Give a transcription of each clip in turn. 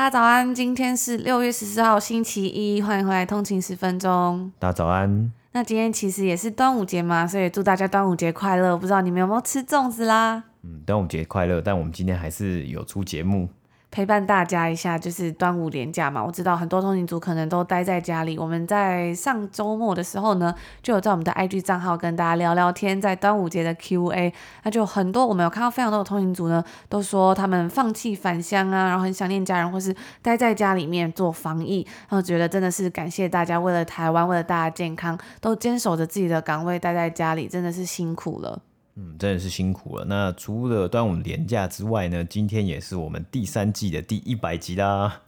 大家早安，今天是六月十四号星期一，欢迎回来通勤十分钟。大家早安。那今天其实也是端午节嘛，所以祝大家端午节快乐。不知道你们有没有吃粽子啦？嗯，端午节快乐。但我们今天还是有出节目。陪伴大家一下，就是端午连假嘛。我知道很多通勤族可能都待在家里。我们在上周末的时候呢，就有在我们的 IG 账号跟大家聊聊天，在端午节的 Q&A，那就很多我们有看到非常多的通勤族呢，都说他们放弃返乡啊，然后很想念家人，或是待在家里面做防疫，然后觉得真的是感谢大家为了台湾，为了大家健康，都坚守着自己的岗位，待在家里，真的是辛苦了。嗯，真的是辛苦了。那除了端午连假之外呢，今天也是我们第三季的第一百集啦。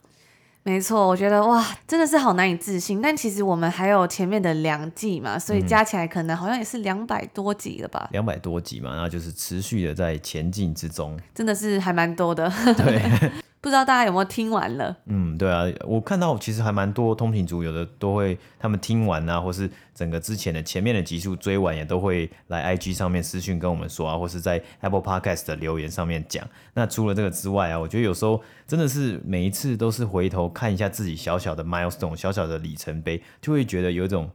没错，我觉得哇，真的是好难以置信。但其实我们还有前面的两季嘛，所以加起来可能好像也是两百多集了吧？两百多集嘛，那就是持续的在前进之中。真的是还蛮多的。对。不知道大家有没有听完了？嗯，对啊，我看到其实还蛮多通勤族，有的都会他们听完啊，或是整个之前的前面的集数追完，也都会来 IG 上面私讯跟我们说啊，或是在 Apple Podcast 的留言上面讲。那除了这个之外啊，我觉得有时候真的是每一次都是回头看一下自己小小的 milestone，小小的里程碑，就会觉得有一种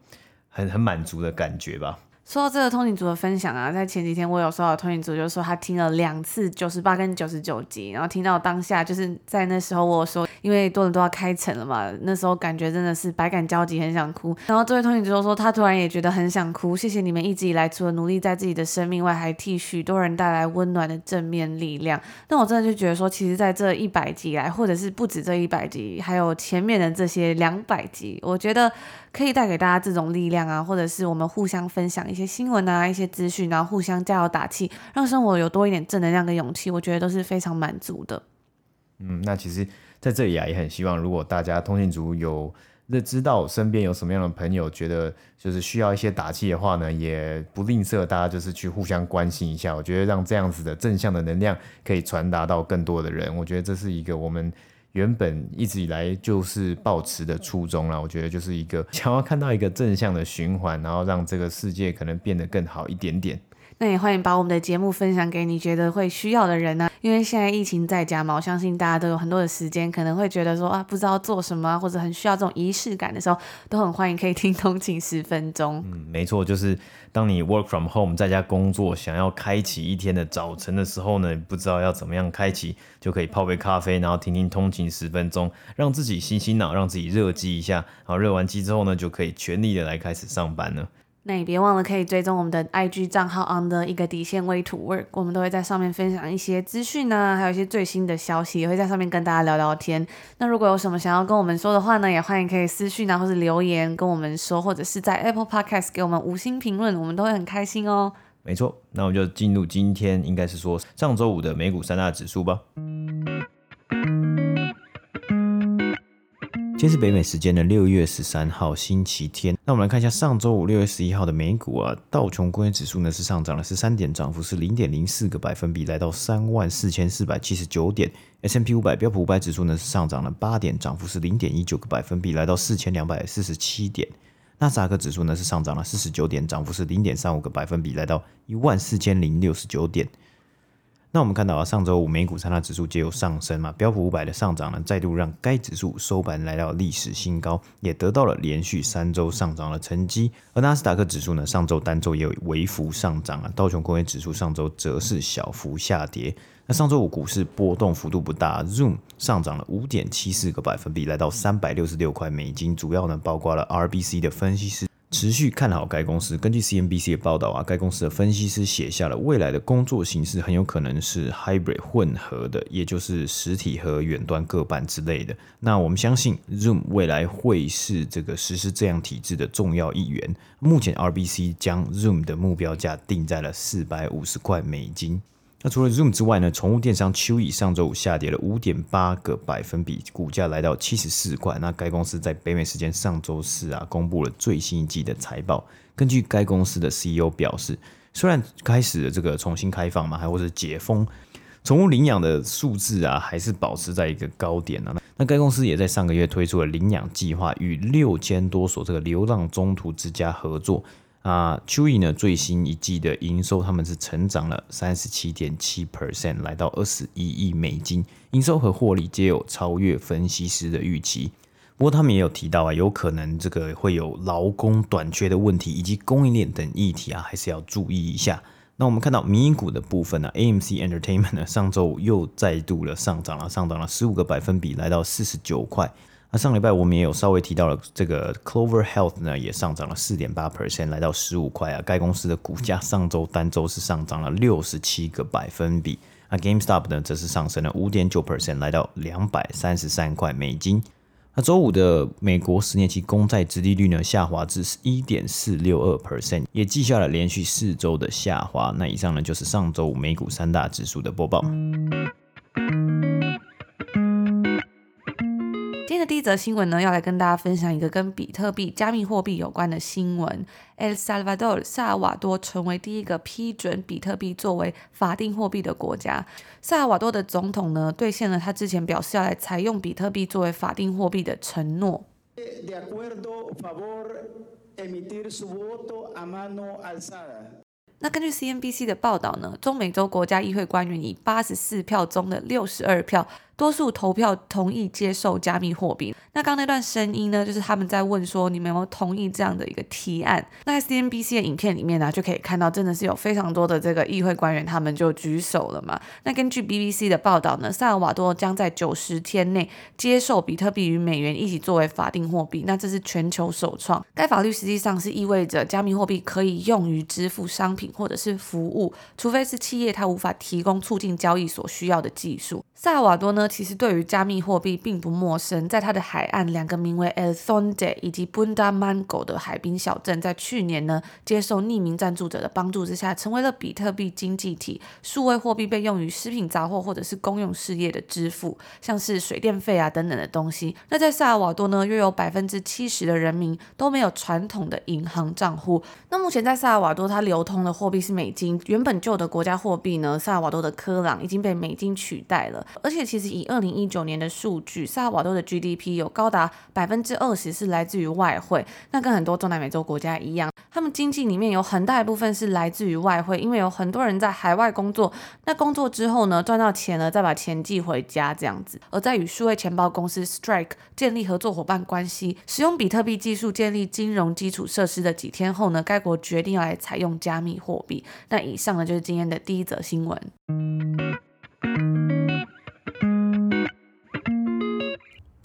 很很满足的感觉吧。说到这个通勤族的分享啊，在前几天我有收到通勤族就说他听了两次九十八跟九十九集，然后听到当下就是在那时候我说，因为多伦多要开城了嘛，那时候感觉真的是百感交集，很想哭。然后这位通勤族说他突然也觉得很想哭，谢谢你们一直以来除了努力在自己的生命外，还替许多人带来温暖的正面力量。那我真的就觉得说，其实在这一百集来，或者是不止这一百集，还有前面的这些两百集，我觉得。可以带给大家这种力量啊，或者是我们互相分享一些新闻啊、一些资讯，然后互相加油打气，让生活有多一点正能量跟勇气，我觉得都是非常满足的。嗯，那其实在这里啊，也很希望如果大家通讯组有那知道身边有什么样的朋友，觉得就是需要一些打气的话呢，也不吝啬大家就是去互相关心一下。我觉得让这样子的正向的能量可以传达到更多的人，我觉得这是一个我们。原本一直以来就是抱持的初衷啦，我觉得就是一个 想要看到一个正向的循环，然后让这个世界可能变得更好一点点。那也欢迎把我们的节目分享给你觉得会需要的人呢、啊，因为现在疫情在家嘛，我相信大家都有很多的时间，可能会觉得说啊，不知道做什么，啊或者很需要这种仪式感的时候，都很欢迎可以听通勤十分钟。嗯，没错，就是当你 work from home 在家工作，想要开启一天的早晨的时候呢，不知道要怎么样开启，就可以泡杯咖啡，然后听听通勤十分钟，让自己洗洗脑，让自己热机一下，然后热完机之后呢，就可以全力的来开始上班了。那你别忘了可以追踪我们的 IG 账号 on the 一个底线 way to work，我们都会在上面分享一些资讯呢，还有一些最新的消息，也会在上面跟大家聊聊天。那如果有什么想要跟我们说的话呢，也欢迎可以私讯啊，或是留言跟我们说，或者是在 Apple Podcast 给我们五星评论，我们都会很开心哦。没错，那我们就进入今天应该是说上周五的美股三大指数吧。今天是北美时间的六月十三号星期天，那我们来看一下上周五六月十一号的美股啊，道琼工业指数呢是上涨了十三点，涨幅是零点零四个百分比，来到三万四千四百七十九点。S M P 五百标普五百指数呢是上涨了八点，涨幅是零点一九个百分比，来到四千两百四十七点。纳斯达克指数呢是上涨了四十九点，涨幅是零点三五个百分比，来到一万四千零六十九点。那我们看到啊，上周五美股三大指数皆有上升嘛，标普五百的上涨呢，再度让该指数收盘来到历史新高，也得到了连续三周上涨的成绩。而纳斯达克指数呢，上周单周也有微幅上涨啊，道琼工业指数上周则是小幅下跌。那上周五股市波动幅度不大，Zoom 上涨了五点七四个百分比，来到三百六十六块美金，主要呢包括了 RBC 的分析师。持续看好该公司。根据 CNBC 的报道啊，该公司的分析师写下了未来的工作形式很有可能是 hybrid 混合的，也就是实体和远端各半之类的。那我们相信 Zoom 未来会是这个实施这样体制的重要一员。目前 RBC 将 Zoom 的目标价定在了四百五十块美金。那除了 Zoom 之外呢，宠物电商 Chewy 上周五下跌了五点八个百分比，股价来到七十四块。那该公司在北美时间上周四啊，公布了最新一季的财报。根据该公司的 CEO 表示，虽然开始了这个重新开放嘛，还或者解封，宠物领养的数字啊，还是保持在一个高点呢、那该公司也在上个月推出了领养计划，与六千多所这个流浪中途之家合作。那，Chewy 呢最新一季的营收，他们是成长了三十七点七 percent，来到二十一亿美金，营收和获利皆有超越分析师的预期。不过他们也有提到啊，有可能这个会有劳工短缺的问题，以及供应链等议题啊，还是要注意一下。那我们看到民营股的部分呢、啊，AMC Entertainment 呢上周五又再度了上涨了，上涨了十五个百分比，来到四十九块。上礼拜我们也有稍微提到了，这个 Clover Health 呢也上涨了四点八 percent，来到十五块啊。该公司的股价上周单周是上涨了六十七个百分比。那 GameStop 呢则是上升了五点九 percent，来到两百三十三块美金。那周五的美国十年期公债殖利率呢下滑至一点四六二 percent，也记下了连续四周的下滑。那以上呢就是上周五美股三大指数的播报。第一则新闻呢，要来跟大家分享一个跟比特币、加密货币有关的新闻。El Salvador（ 萨尔瓦多）成为第一个批准比特币作为法定货币的国家。萨尔瓦多的总统呢，兑现了他之前表示要来采用比特币作为法定货币的承诺。那根据 CNBC 的报道呢，中美洲国家议会官员以八十四票中的六十二票。多数投票同意接受加密货币。那刚那段声音呢，就是他们在问说，你们有没有同意这样的一个提案？那在 CNBC 的影片里面呢，就可以看到真的是有非常多的这个议会官员，他们就举手了嘛。那根据 BBC 的报道呢，萨尔瓦多将在九十天内接受比特币与美元一起作为法定货币。那这是全球首创。该法律实际上是意味着加密货币可以用于支付商品或者是服务，除非是企业它无法提供促进交易所需要的技术。萨瓦多呢，其实对于加密货币并不陌生，在它的海岸两个名为 El Sonde 以及 Bundamango 的海滨小镇，在去年呢，接受匿名赞助者的帮助之下，成为了比特币经济体。数位货币被用于食品杂货或者是公用事业的支付，像是水电费啊等等的东西。那在萨尔瓦多呢，约有百分之七十的人民都没有传统的银行账户。那目前在萨尔瓦多，它流通的货币是美金。原本旧的国家货币呢，萨尔瓦多的科朗已经被美金取代了。而且，其实以二零一九年的数据，萨尔瓦多的 GDP 有高达百分之二十是来自于外汇。那跟很多中南美洲国家一样，他们经济里面有很大一部分是来自于外汇，因为有很多人在海外工作。那工作之后呢，赚到钱了，再把钱寄回家这样子。而在与数位钱包公司 Strike 建立合作伙伴关系，使用比特币技术建立金融基础设施的几天后呢，该国决定要来采用加密货币。那以上呢，就是今天的第一则新闻。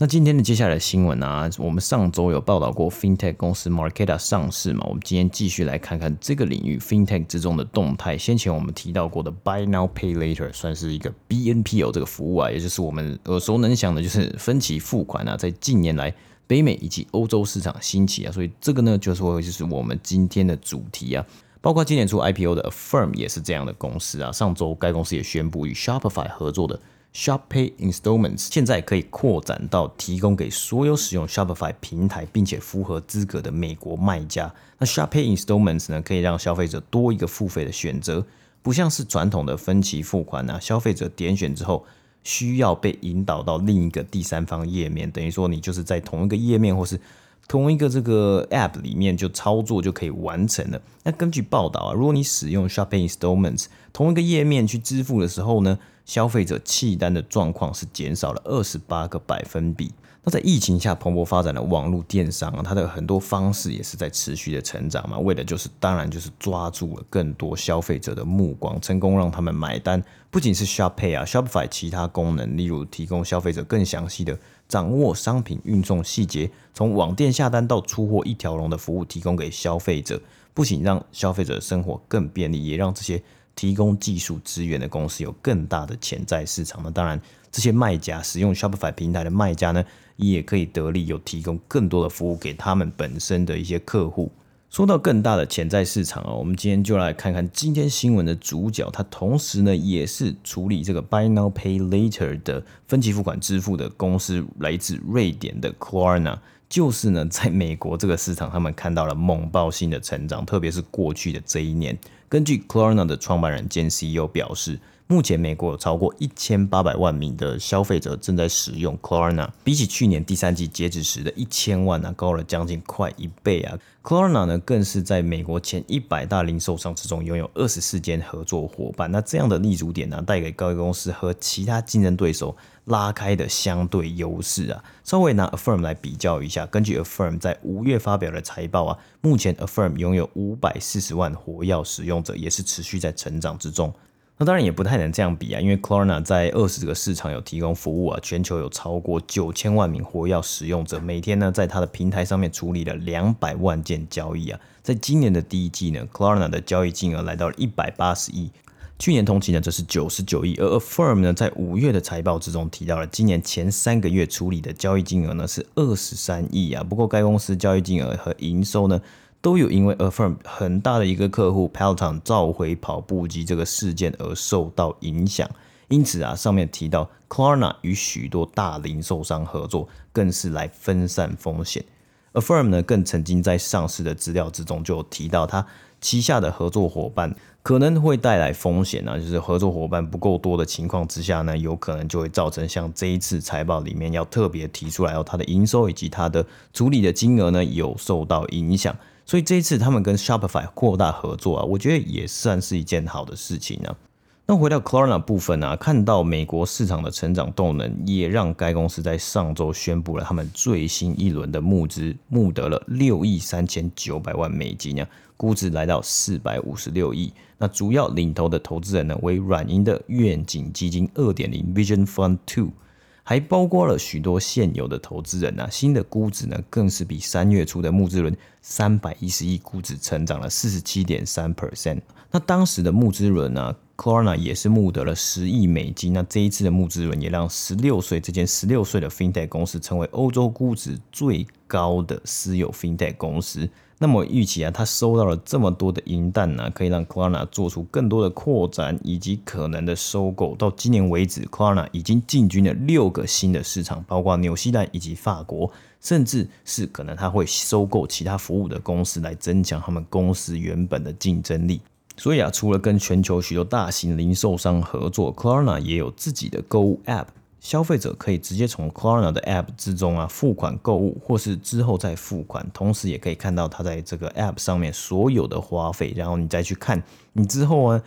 那今天的接下来的新闻啊，我们上周有报道过 FinTech 公司 Marketa 上市嘛，我们今天继续来看看这个领域 FinTech 之中的动态。先前我们提到过的 Buy Now Pay Later 算是一个 BNPL 这个服务啊，也就是我们耳熟能详的，就是分期付款啊，在近年来北美以及欧洲市场兴起啊，所以这个呢就是会就是我们今天的主题啊。包括今年初 IPO 的 Affirm 也是这样的公司啊，上周该公司也宣布与 Shopify 合作的。Shop Pay Installments 现在可以扩展到提供给所有使用 Shopify 平台并且符合资格的美国卖家。那 Shop Pay Installments 呢，可以让消费者多一个付费的选择，不像是传统的分期付款啊，消费者点选之后需要被引导到另一个第三方页面，等于说你就是在同一个页面或是同一个这个 App 里面就操作就可以完成了。那根据报道啊，如果你使用 Shop Pay Installments 同一个页面去支付的时候呢，消费者弃单的状况是减少了二十八个百分比。那在疫情下蓬勃发展的网络电商，它的很多方式也是在持续的成长嘛。为的就是，当然就是抓住了更多消费者的目光，成功让他们买单。不仅是 Shop Pay 啊，Shopify 其他功能，例如提供消费者更详细的掌握商品运送细节，从网店下单到出货一条龙的服务，提供给消费者，不仅让消费者生活更便利，也让这些。提供技术资源的公司有更大的潜在市场。那当然，这些卖家使用 Shopify 平台的卖家呢，也可以得利，有提供更多的服务给他们本身的一些客户。说到更大的潜在市场啊，我们今天就来看看今天新闻的主角，它同时呢也是处理这个 Buy Now Pay Later 的分期付款支付的公司，来自瑞典的 Klarna，就是呢在美国这个市场，他们看到了猛爆性的成长，特别是过去的这一年。根据 Klarna 的创办人兼 CEO 表示。目前，美国有超过一千八百万名的消费者正在使用 Klarna，比起去年第三季截止时的一千万呢，高了将近快一倍啊。Klarna 呢，更是在美国前一百大零售商之中拥有二十四间合作伙伴。那这样的立足点呢，带给该公司和其他竞争对手拉开的相对优势啊。稍微拿 Affirm 来比较一下，根据 Affirm 在五月发表的财报啊，目前 Affirm 拥有五百四十万活跃使用者，也是持续在成长之中。那当然也不太能这样比啊，因为 Klarna 在二十个市场有提供服务啊，全球有超过九千万名活跃使用者，每天呢在它的平台上面处理了两百万件交易啊。在今年的第一季呢，Klarna 的交易金额来到了一百八十亿，去年同期呢则是九十九亿。而 Affirm 呢在五月的财报之中提到了，今年前三个月处理的交易金额呢是二十三亿啊。不过该公司交易金额和营收呢，都有因为 Affirm 很大的一个客户 Peloton 召回跑步机这个事件而受到影响，因此啊，上面提到 Klarna 与许多大零售商合作，更是来分散风险。Affirm 呢，更曾经在上市的资料之中就提到，它旗下的合作伙伴可能会带来风险啊，就是合作伙伴不够多的情况之下呢，有可能就会造成像这一次财报里面要特别提出来，哦，它的营收以及它的处理的金额呢有受到影响。所以这一次他们跟 Shopify 扩大合作啊，我觉得也算是一件好的事情呢、啊。那回到 Klarna 部分啊，看到美国市场的成长动能，也让该公司在上周宣布了他们最新一轮的募资，募得了六亿三千九百万美金啊，估值来到四百五十六亿。那主要领头的投资人呢，为软银的愿景基金二点零 Vision Fund Two。还包括了许多现有的投资人、啊，新的估值呢，更是比三月初的募资轮三百一十亿估值成长了四十七点三 percent。那当时的募资轮呢，Klarna 也是募得了十亿美金。那这一次的募资轮也让十六岁这间十六岁的 FinTech 公司成为欧洲估值最高的私有 FinTech 公司。那么预期啊，他收到了这么多的银弹呢，可以让 Klarna 做出更多的扩展以及可能的收购。到今年为止，Klarna 已经进军了六个新的市场，包括纽西兰以及法国，甚至是可能他会收购其他服务的公司来增强他们公司原本的竞争力。所以啊，除了跟全球许多大型零售商合作，Klarna 也有自己的购物 App。消费者可以直接从 Klarna 的 App 之中啊付款购物，或是之后再付款，同时也可以看到他在这个 App 上面所有的花费，然后你再去看你之后啊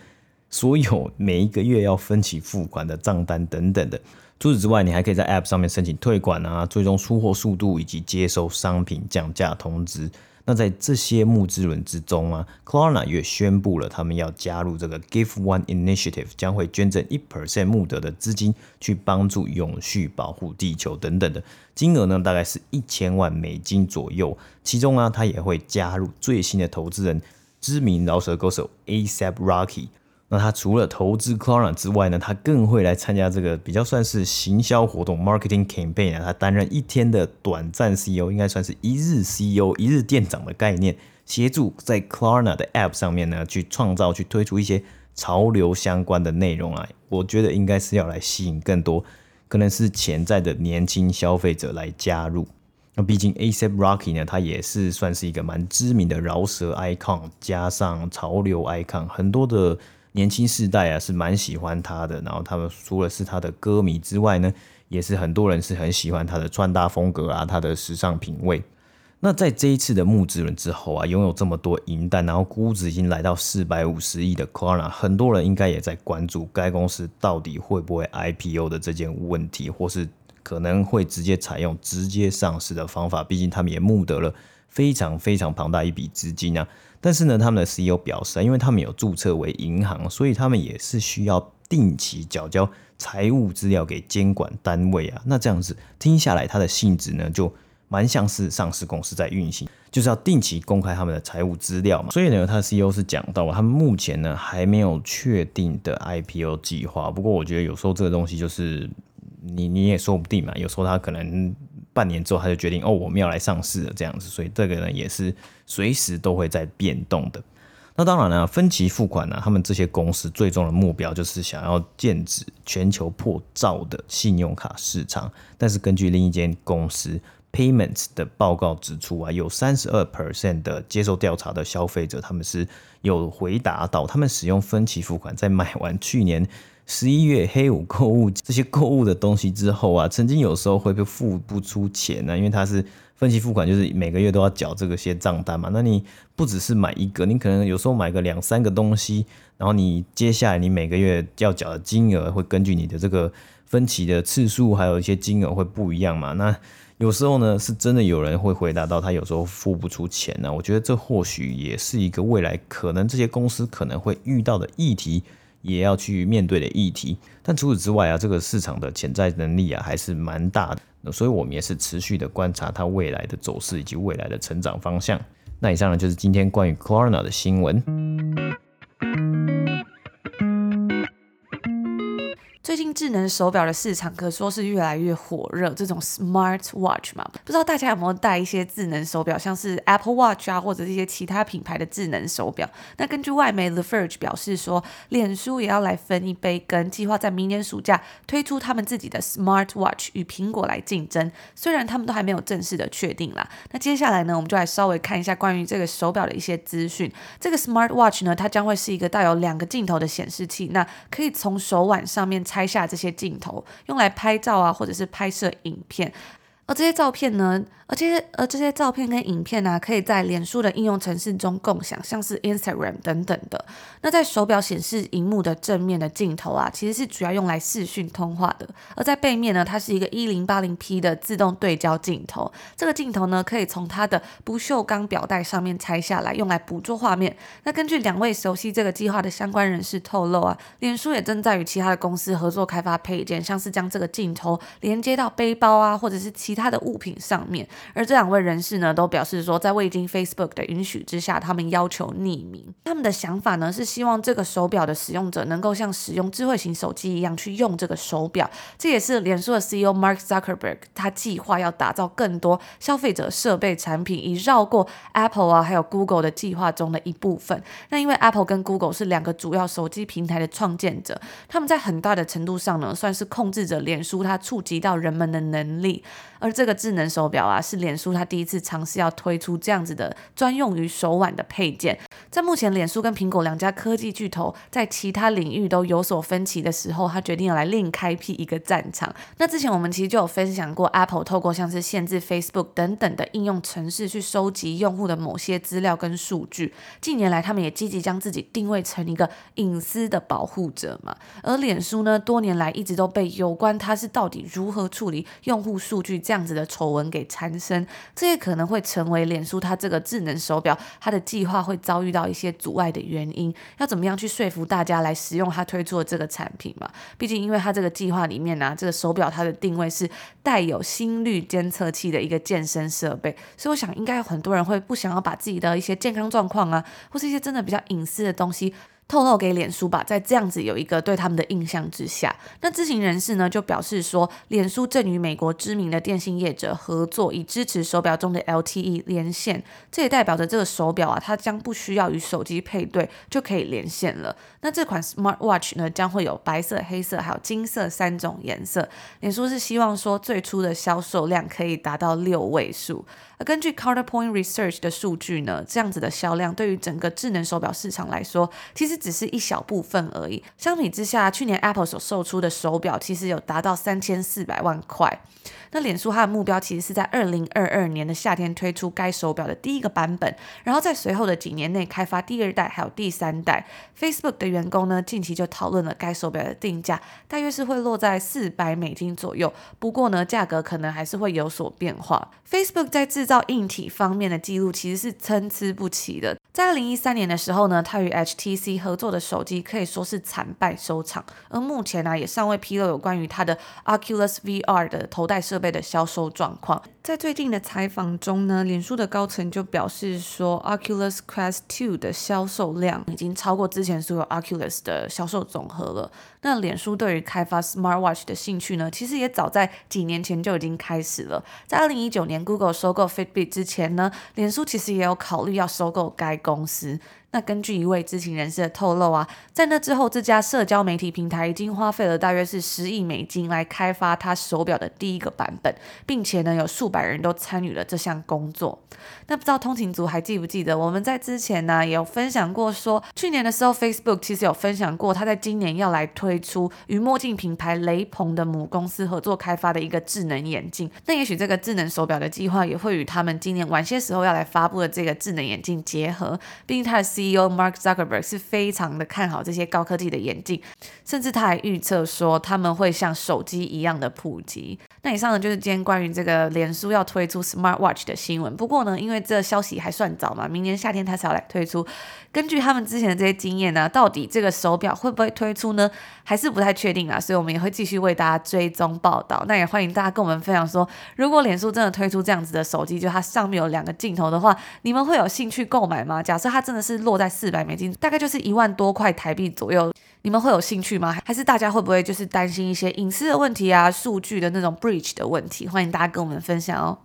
所有每一个月要分期付款的账单等等的。除此之外，你还可以在 App 上面申请退款啊，追踪出货速度以及接收商品降价通知。那在这些募资轮之中啊，Klarna 也宣布了他们要加入这个 Give One Initiative，将会捐赠一 percent 募得的资金去帮助永续保护地球等等的金额呢，大概是一千万美金左右。其中啊，他也会加入最新的投资人，知名饶舌歌手 ASAP Rocky。那他除了投资 Clara 之外呢，他更会来参加这个比较算是行销活动 （marketing campaign） 啊。他担任一天的短暂 CEO，应该算是一日 CEO、一日店长的概念，协助在 Clara 的 App 上面呢，去创造、去推出一些潮流相关的内容啊。我觉得应该是要来吸引更多可能是潜在的年轻消费者来加入。那毕竟 ASAP Rocky 呢，他也是算是一个蛮知名的饶舌 icon，加上潮流 icon，很多的。年轻世代啊是蛮喜欢他的，然后他们除了是他的歌迷之外呢，也是很多人是很喜欢他的穿搭风格啊，他的时尚品味。那在这一次的募资轮之后啊，拥有这么多银弹，然后估值已经来到四百五十亿的 Klarna，很多人应该也在关注该公司到底会不会 IPO 的这件问题，或是可能会直接采用直接上市的方法。毕竟他们也募得了非常非常庞大一笔资金啊。但是呢，他们的 CEO 表示，因为他们有注册为银行，所以他们也是需要定期缴交财务资料给监管单位啊。那这样子听下来，它的性质呢，就蛮像是上市公司在运行，就是要定期公开他们的财务资料嘛。所以呢，他的 CEO 是讲到，他们目前呢还没有确定的 IPO 计划。不过我觉得有时候这个东西就是你你也说不定嘛，有时候他可能。半年之后他就决定哦，我们要来上市了这样子，所以这个呢也是随时都会在变动的。那当然了，分期付款呢，他们这些公司最终的目标就是想要剑指全球破兆的信用卡市场。但是根据另一间公司 Payments 的报告指出啊，有三十二 percent 的接受调查的消费者，他们是有回答到，他们使用分期付款，在买完去年十一月黑五购物这些购物的东西之后啊，曾经有时候会被付不出钱呢，因为它是。分期付款就是每个月都要缴这个些账单嘛，那你不只是买一个，你可能有时候买个两三个东西，然后你接下来你每个月要缴的金额会根据你的这个分期的次数，还有一些金额会不一样嘛。那有时候呢，是真的有人会回答到他有时候付不出钱呢。我觉得这或许也是一个未来可能这些公司可能会遇到的议题。也要去面对的议题，但除此之外啊，这个市场的潜在能力啊还是蛮大的，所以我们也是持续的观察它未来的走势以及未来的成长方向。那以上呢就是今天关于 Corona 的新闻。最近智能手表的市场可说是越来越火热，这种 Smart Watch 嘛，不知道大家有没有戴一些智能手表，像是 Apple Watch 啊，或者一些其他品牌的智能手表。那根据外媒 The Verge 表示说，脸书也要来分一杯羹，计划在明年暑假推出他们自己的 Smart Watch 与苹果来竞争。虽然他们都还没有正式的确定啦。那接下来呢，我们就来稍微看一下关于这个手表的一些资讯。这个 Smart Watch 呢，它将会是一个带有两个镜头的显示器，那可以从手腕上面拆下这些镜头，用来拍照啊，或者是拍摄影片。而这些照片呢，而这些而这些照片跟影片呢、啊，可以在脸书的应用程式中共享，像是 Instagram 等等的。那在手表显示荧幕的正面的镜头啊，其实是主要用来视讯通话的。而在背面呢，它是一个一零八零 P 的自动对焦镜头。这个镜头呢，可以从它的不锈钢表带上面拆下来，用来捕捉画面。那根据两位熟悉这个计划的相关人士透露啊，脸书也正在与其他的公司合作开发配件，像是将这个镜头连接到背包啊，或者是其他的物品上面。而这两位人士呢，都表示说，在未经 Facebook 的允许之下，他们要求匿名。他们的想法呢，是希望这个手表的使用者能够像使用智慧型手机一样去用这个手表。这也是脸书的 CEO Mark Zuckerberg 他计划要打造更多消费者设备产品，以绕过 Apple 啊，还有 Google 的计划中的一部分。那因为 Apple 跟 Google 是两个主要手机平台的创建者，他们在很大的程度上呢，算是控制着脸书它触及到人们的能力。而这个智能手表啊，是脸书它第一次尝试要推出这样子的专用于手腕的配件。在目前脸书跟苹果两家科技巨头在其他领域都有所分歧的时候，他决定要来另开辟一个战场。那之前我们其实就有分享过，Apple 透过像是限制 Facebook 等等的应用程式去收集用户的某些资料跟数据。近年来，他们也积极将自己定位成一个隐私的保护者嘛。而脸书呢，多年来一直都被有关它是到底如何处理用户数据这样。这样子的丑闻给缠身，这也可能会成为脸书它这个智能手表它的计划会遭遇到一些阻碍的原因。要怎么样去说服大家来使用它推出的这个产品嘛？毕竟因为它这个计划里面呢、这个手表它的定位是带有心率监测器的一个健身设备，所以我想应该有很多人会不想要把自己的一些健康状况啊，或是一些真的比较隐私的东西。透露给脸书吧，在这样子有一个对他们的印象之下，那知情人士呢就表示说，脸书正与美国知名的电信业者合作，以支持手表中的 LTE 连线。这也代表着这个手表啊，它将不需要与手机配对就可以连线了。那这款 Smart Watch 呢，将会有白色、黑色还有金色三种颜色。脸书是希望说，最初的销售量可以达到六位数。而根据 Counterpoint Research 的数据呢，这样子的销量对于整个智能手表市场来说，其实只是一小部分而已。相比之下，去年 Apple 所售出的手表其实有达到三千四百万块。那脸书它的目标其实是在二零二二年的夏天推出该手表的第一个版本，然后在随后的几年内开发第二代还有第三代。Facebook 的员工呢，近期就讨论了该手表的定价，大约是会落在四百美金左右。不过呢，价格可能还是会有所变化。Facebook 在自造硬体方面的记录其实是参差不齐的。在二零一三年的时候呢，他与 HTC 合作的手机可以说是惨败收场，而目前呢、也尚未披露有关于他的 Oculus VR 的头戴设备的销售状况。在最近的采访中呢，脸书的高层就表示说，Oculus Quest 2的销售量已经超过之前所有 Oculus 的销售总和了。那脸书对于开发 Smartwatch 的兴趣呢，其实也早在几年前就已经开始了。在二零一九年 Google 收购 Fitbit 之前呢，脸书其实也有考虑要收购该公司。那根据一位知情人士的透露啊，在那之后，这家社交媒体平台已经花费了大约是十亿美金来开发它手表的第一个版本，并且呢，有数百人都参与了这项工作。那不知道通勤族还记不记得，我们在之前呢也有分享过说，去年的时候，Facebook 其实有分享过，他在今年要来推出与墨镜品牌雷朋的母公司合作开发的一个智能眼镜。那也许这个智能手表的计划也会与他们今年晚些时候要来发布的这个智能眼镜结合，毕竟它的 C CEO Mark Zuckerberg 是非常的看好这些高科技的眼镜，甚至他还预测说他们会像手机一样的普及。那以上呢就是今天关于这个脸书要推出 Smart Watch 的新闻。不过呢，因为这消息还算早嘛，明年夏天他才要来推出。根据他们之前的这些经验呢，到底这个手表会不会推出呢？还是不太确定啊。所以我们也会继续为大家追踪报道。那也欢迎大家跟我们分享说，如果脸书真的推出这样子的手机，就它上面有两个镜头的话，你们会有兴趣购买吗？假设它真的是落在四百美金，大概就是一万多块台币左右，你们会有兴趣吗？还是大家会不会就是担心一些隐私的问题啊、数据的那种 breach 的问题？欢迎大家跟我们分享哦。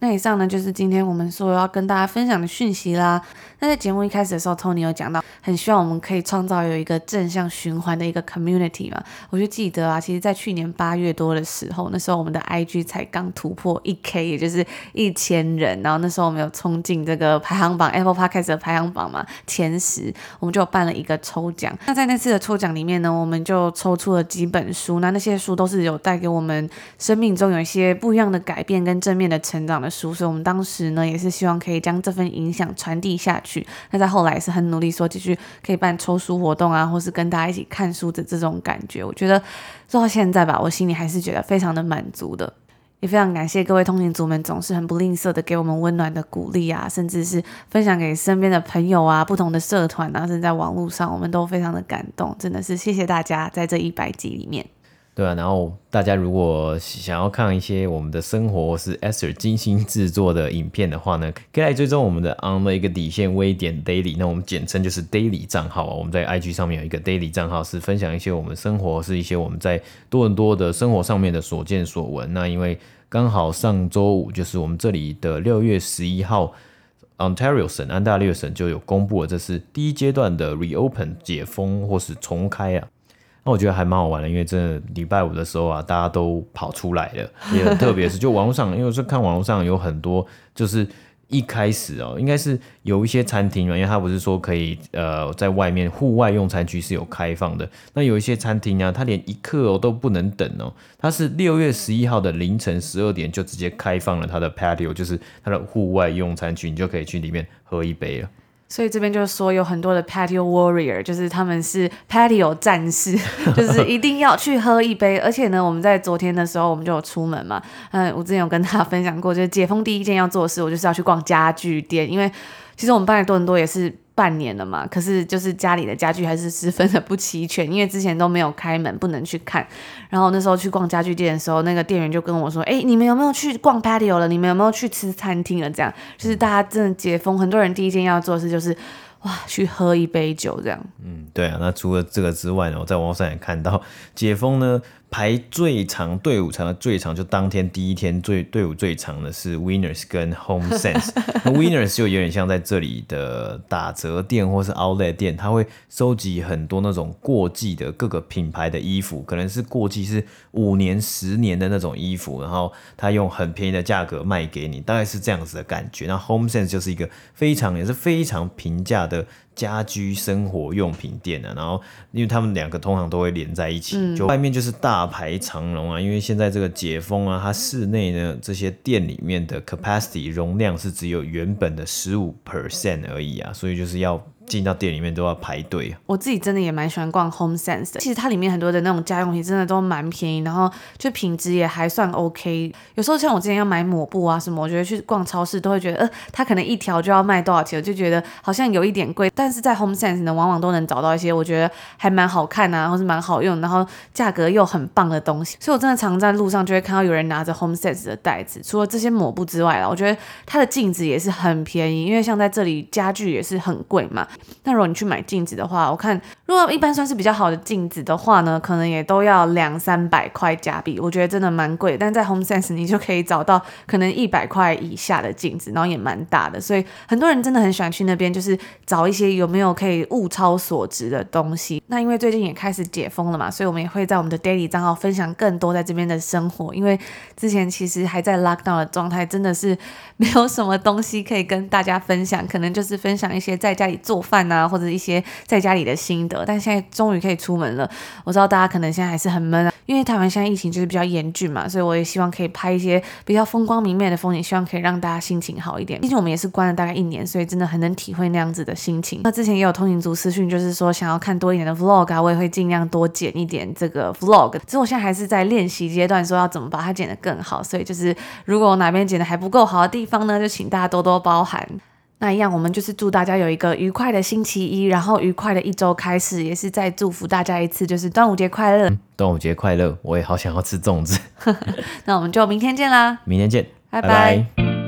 那以上呢，就是今天我们所有要跟大家分享的讯息啦。那在节目一开始的时候，Tony 有讲到，很希望我们可以创造有一个正向循环的一个 community 嘛。我就记得啊，其实，在去年八月多的时候，那时候我们的 IG 才刚突破一 K，也就是一千人。然后那时候我们有冲进这个排行榜 Apple Podcast 的排行榜嘛，前十，我们就办了一个抽奖。那在那次的抽奖里面呢，我们就抽出了几本书。那那些书都是有带给我们生命中有一些不一样的改变跟正面的成长的书，所以我们当时呢也是希望可以将这份影响传递下去。那在后来也是很努力说继续可以办抽书活动啊，或是跟大家一起看书的这种感觉，我觉得做到现在吧，我心里还是觉得非常的满足的。也非常感谢各位通勤族们总是很不吝啬的给我们温暖的鼓励啊，甚至是分享给身边的朋友啊、不同的社团啊，甚至在网络上，我们都非常的感动。真的是谢谢大家在这一百集里面。对啊，然后大家如果想要看一些我们的生活是 Esther 精心制作的影片的话呢，可以来追踪我们的 on 的一个底线微点 daily，那我们简称就是 daily 账号啊。我们在 IG 上面有一个 daily 账号，是分享一些我们生活，是一些我们在多伦多的生活上面的所见所闻。那因为刚好上周五就是我们这里的六月十一号，Ontario 省安大略省就有公布了，这是第一阶段的 reopen 解封或是重开啊。我觉得还蛮好玩的，因为真的礼拜五的时候啊，大家都跑出来了，也很特别是，就网络上，因为我是看网络上有很多，就是一开始哦，应该是有一些餐厅嘛，因为他不是说可以呃在外面户外用餐区是有开放的，那有一些餐厅啊，他连一刻哦都不能等哦，他是六月十一号的凌晨十二点就直接开放了他的 patio，就是他的户外用餐区，你就可以去里面喝一杯了。所以这边就是说有很多的 patio warrior，就是他们是 patio 战士，就是一定要去喝一杯。而且呢，我们在昨天的时候，我们就有出门嘛。嗯，我之前有跟大家分享过，就是解封第一件要做的事，我就是要去逛家具店，因为其实我们搬来多伦多也是。半年了嘛，可是就是家里的家具还是十分的不齐全，因为之前都没有开门，不能去看。然后那时候去逛家具店的时候，那个店员就跟我说：“哎，你们有没有去逛 patio 了？你们有没有去吃餐厅了？这样就是大家真的解封，很多人第一件要做的事就是。”哇，去喝一杯酒这样。嗯，对啊。那除了这个之外呢，我在网上也看到解封呢，排最长队伍长的最长，就当天第一天最队伍最长的是 Winners 跟 HomeSense。那 Winners 就有点像在这里的打折店或是 Outlet 店，他会收集很多那种过季的各个品牌的衣服，可能是过季是五年、十年的那种衣服，然后他用很便宜的价格卖给你，大概是这样子的感觉。那 HomeSense 就是一个非常也是非常平价的家居生活用品店啊，然后因为他们两个通常都会连在一起，就外面就是大排长龙啊。因为现在这个解封啊，它室内呢这些店里面的 capacity 容量是只有原本的十五 percent 而已啊，所以就是要进到店里面都要排队。我自己真的也蛮喜欢逛 Home Sense 的，其实它里面很多的那种家用品真的都蛮便宜，然后就品质也还算 OK。有时候像我之前要买抹布啊什么，我觉得去逛超市都会觉得，呃，它可能一条就要卖多少钱，我就觉得好像有一点贵。但是在 Home Sense 呢，往往都能找到一些我觉得还蛮好看啊，或是蛮好用，然后价格又很棒的东西。所以我真的常在路上就会看到有人拿着 Home Sense 的袋子。除了这些抹布之外啦，我觉得它的镜子也是很便宜，因为像在这里家具也是很贵嘛。那如果你去买镜子的话，我看如果一般算是比较好的镜子的话呢，可能也都要两三百块加币，我觉得真的蛮贵。但在 Home Sense 你就可以找到可能一百块以下的镜子，然后也蛮大的，所以很多人真的很喜欢去那边，就是找一些有没有可以物超所值的东西。那因为最近也开始解封了嘛，所以我们也会在我们的 Daily 账号分享更多在这边的生活。因为之前其实还在 Lockdown 的状态，真的是没有什么东西可以跟大家分享，可能就是分享一些在家里做饭啊，或者一些在家里的心得。但现在终于可以出门了，我知道大家可能现在还是很闷啊，因为台湾现在疫情就是比较严峻嘛，所以我也希望可以拍一些比较风光明媚的风景，希望可以让大家心情好一点。毕竟我们也是关了大概一年，所以真的很能体会那样子的心情。那之前也有通勤族私讯，就是说想要看多一点的 vlog 啊，我也会尽量多剪一点这个 vlog。只是我现在还是在练习阶段，说要怎么把它剪得更好。所以就是如果我哪边剪得还不够好的地方呢，就请大家多多包涵。那一样，我们就是祝大家有一个愉快的星期一，然后愉快的一周开始，也是再祝福大家一次，就是端午节快乐。嗯，端午节快乐！我也好想要吃粽子。那我们就明天见啦！明天见，拜拜。拜拜。